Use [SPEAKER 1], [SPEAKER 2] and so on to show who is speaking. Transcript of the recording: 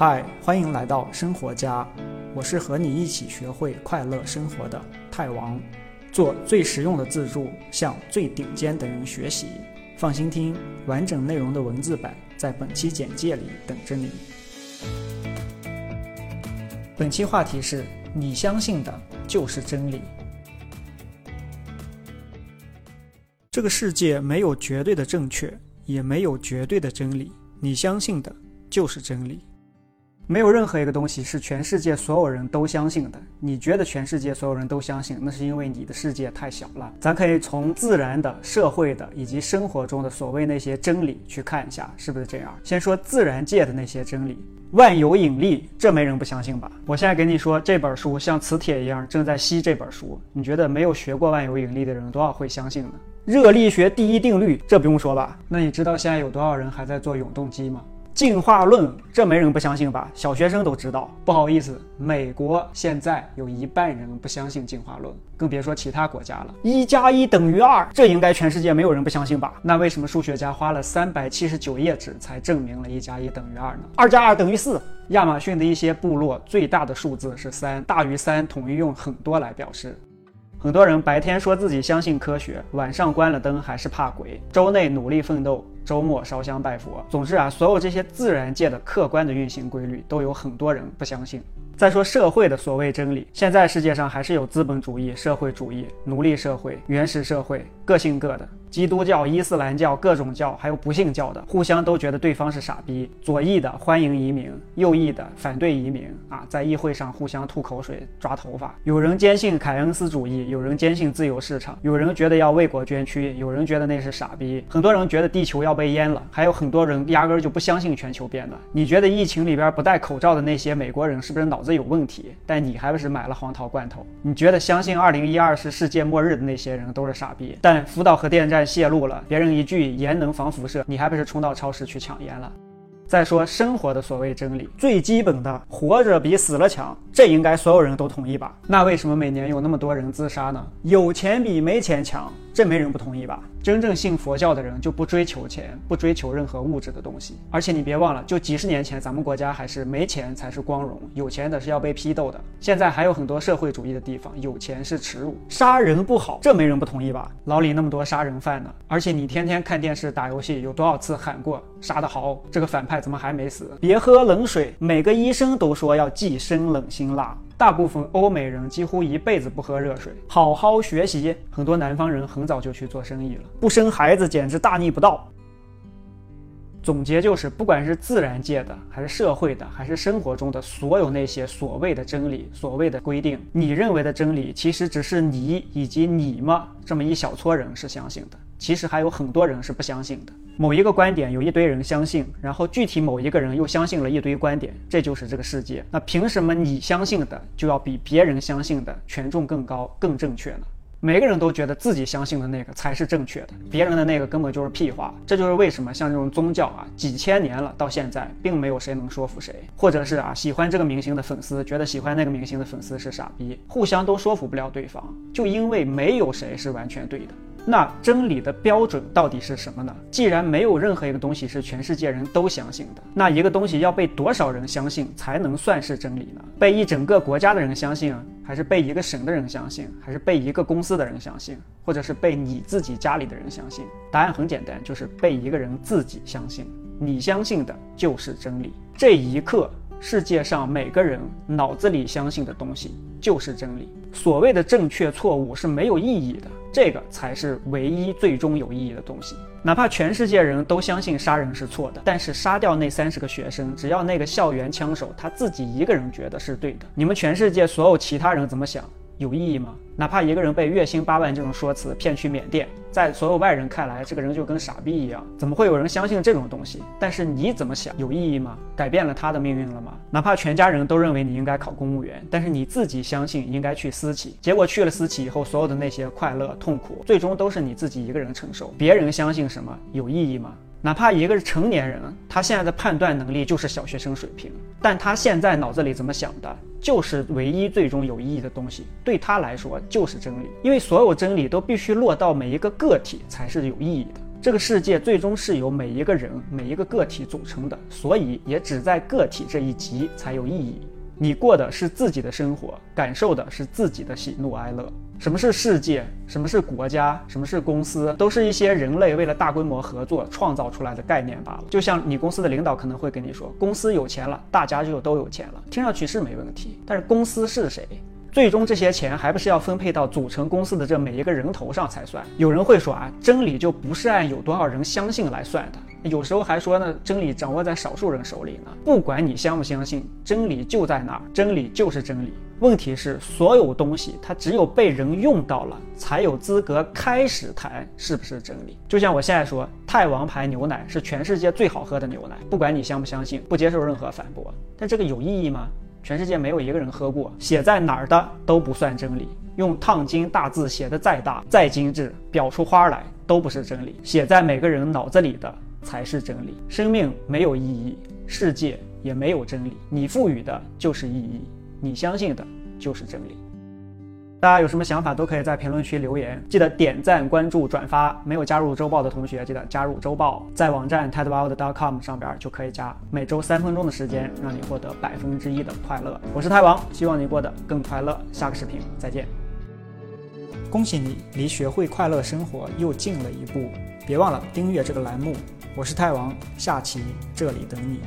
[SPEAKER 1] 嗨，欢迎来到生活家，我是和你一起学会快乐生活的泰王，做最实用的自助，向最顶尖的人学习。放心听，完整内容的文字版在本期简介里等着你。本期话题是你相信的就是真理。这个世界没有绝对的正确，也没有绝对的真理，你相信的就是真理。没有任何一个东西是全世界所有人都相信的。你觉得全世界所有人都相信，那是因为你的世界太小了。咱可以从自然的、社会的以及生活中的所谓那些真理去看一下，是不是这样？先说自然界的那些真理，万有引力，这没人不相信吧？我现在给你说，这本书像磁铁一样正在吸这本书，你觉得没有学过万有引力的人多少会相信呢？热力学第一定律，这不用说吧？那你知道现在有多少人还在做永动机吗？进化论，这没人不相信吧？小学生都知道。不好意思，美国现在有一半人不相信进化论，更别说其他国家了。一加一等于二，这应该全世界没有人不相信吧？那为什么数学家花了三百七十九页纸才证明了一加一等于二呢？二加二等于四。亚马逊的一些部落最大的数字是三，大于三统一用很多来表示。很多人白天说自己相信科学，晚上关了灯还是怕鬼。周内努力奋斗。周末烧香拜佛。总之啊，所有这些自然界的客观的运行规律，都有很多人不相信。再说社会的所谓真理，现在世界上还是有资本主义、社会主义、奴隶社会、原始社会，各信各的。基督教、伊斯兰教、各种教，还有不信教的，互相都觉得对方是傻逼。左翼的欢迎移民，右翼的反对移民啊，在议会上互相吐口水、抓头发。有人坚信凯恩斯主义，有人坚信自由市场，有人觉得要为国捐躯，有人觉得那是傻逼。很多人觉得地球要被淹了，还有很多人压根就不相信全球变暖。你觉得疫情里边不戴口罩的那些美国人是不是脑子有问题？但你还不是买了黄桃罐头？你觉得相信二零一二是世界末日的那些人都是傻逼？但福岛核电站。泄露了，别人一句盐能防辐射，你还不是冲到超市去抢盐了？再说生活的所谓真理，最基本的活着比死了强，这应该所有人都同意吧？那为什么每年有那么多人自杀呢？有钱比没钱强。这没人不同意吧？真正信佛教的人就不追求钱，不追求任何物质的东西。而且你别忘了，就几十年前，咱们国家还是没钱才是光荣，有钱的是要被批斗的。现在还有很多社会主义的地方，有钱是耻辱，杀人不好，这没人不同意吧？牢里那么多杀人犯呢，而且你天天看电视打游戏，有多少次喊过杀得好？这个反派怎么还没死？别喝冷水，每个医生都说要忌生冷辛辣。大部分欧美人几乎一辈子不喝热水，好好学习。很多南方人很早就去做生意了，不生孩子简直大逆不道。总结就是，不管是自然界的，还是社会的，还是生活中的所有那些所谓的真理、所谓的规定，你认为的真理，其实只是你以及你们这么一小撮人是相信的。其实还有很多人是不相信的。某一个观点有一堆人相信，然后具体某一个人又相信了一堆观点，这就是这个世界。那凭什么你相信的就要比别人相信的权重更高、更正确呢？每个人都觉得自己相信的那个才是正确的，别人的那个根本就是屁话。这就是为什么像这种宗教啊，几千年了到现在，并没有谁能说服谁，或者是啊，喜欢这个明星的粉丝觉得喜欢那个明星的粉丝是傻逼，互相都说服不了对方，就因为没有谁是完全对的。那真理的标准到底是什么呢？既然没有任何一个东西是全世界人都相信的，那一个东西要被多少人相信才能算是真理呢？被一整个国家的人相信，还是被一个省的人相信，还是被一个公司的人相信，或者是被你自己家里的人相信？答案很简单，就是被一个人自己相信。你相信的就是真理。这一刻。世界上每个人脑子里相信的东西就是真理。所谓的正确错误是没有意义的，这个才是唯一最终有意义的东西。哪怕全世界人都相信杀人是错的，但是杀掉那三十个学生，只要那个校园枪手他自己一个人觉得是对的，你们全世界所有其他人怎么想？有意义吗？哪怕一个人被月薪八万这种说辞骗去缅甸，在所有外人看来，这个人就跟傻逼一样，怎么会有人相信这种东西？但是你怎么想，有意义吗？改变了他的命运了吗？哪怕全家人都认为你应该考公务员，但是你自己相信应该去私企，结果去了私企以后，所有的那些快乐、痛苦，最终都是你自己一个人承受。别人相信什么有意义吗？哪怕一个是成年人，他现在的判断能力就是小学生水平，但他现在脑子里怎么想的，就是唯一最终有意义的东西，对他来说就是真理。因为所有真理都必须落到每一个个体才是有意义的。这个世界最终是由每一个人、每一个个体组成的，所以也只在个体这一级才有意义。你过的是自己的生活，感受的是自己的喜怒哀乐。什么是世界？什么是国家？什么是公司？都是一些人类为了大规模合作创造出来的概念罢了。就像你公司的领导可能会跟你说，公司有钱了，大家就都有钱了，听上去是没问题。但是公司是谁？最终这些钱还不是要分配到组成公司的这每一个人头上才算。有人会说啊，真理就不是按有多少人相信来算的。有时候还说呢，真理掌握在少数人手里呢。不管你相不相信，真理就在那儿，真理就是真理。问题是，所有东西它只有被人用到了，才有资格开始谈是不是真理。就像我现在说，太王牌牛奶是全世界最好喝的牛奶，不管你相不相信，不接受任何反驳。但这个有意义吗？全世界没有一个人喝过，写在哪儿的都不算真理。用烫金大字写的再大再精致，表出花来都不是真理。写在每个人脑子里的才是真理。生命没有意义，世界也没有真理。你赋予的就是意义，你相信的就是真理。大家有什么想法都可以在评论区留言，记得点赞、关注、转发。没有加入周报的同学，记得加入周报，在网站 tedworld.com 上边就可以加。每周三分钟的时间，让你获得百分之一的快乐。我是泰王，希望你过得更快乐。下个视频再见。恭喜你离学会快乐生活又近了一步，别忘了订阅这个栏目。我是泰王，下期这里等你。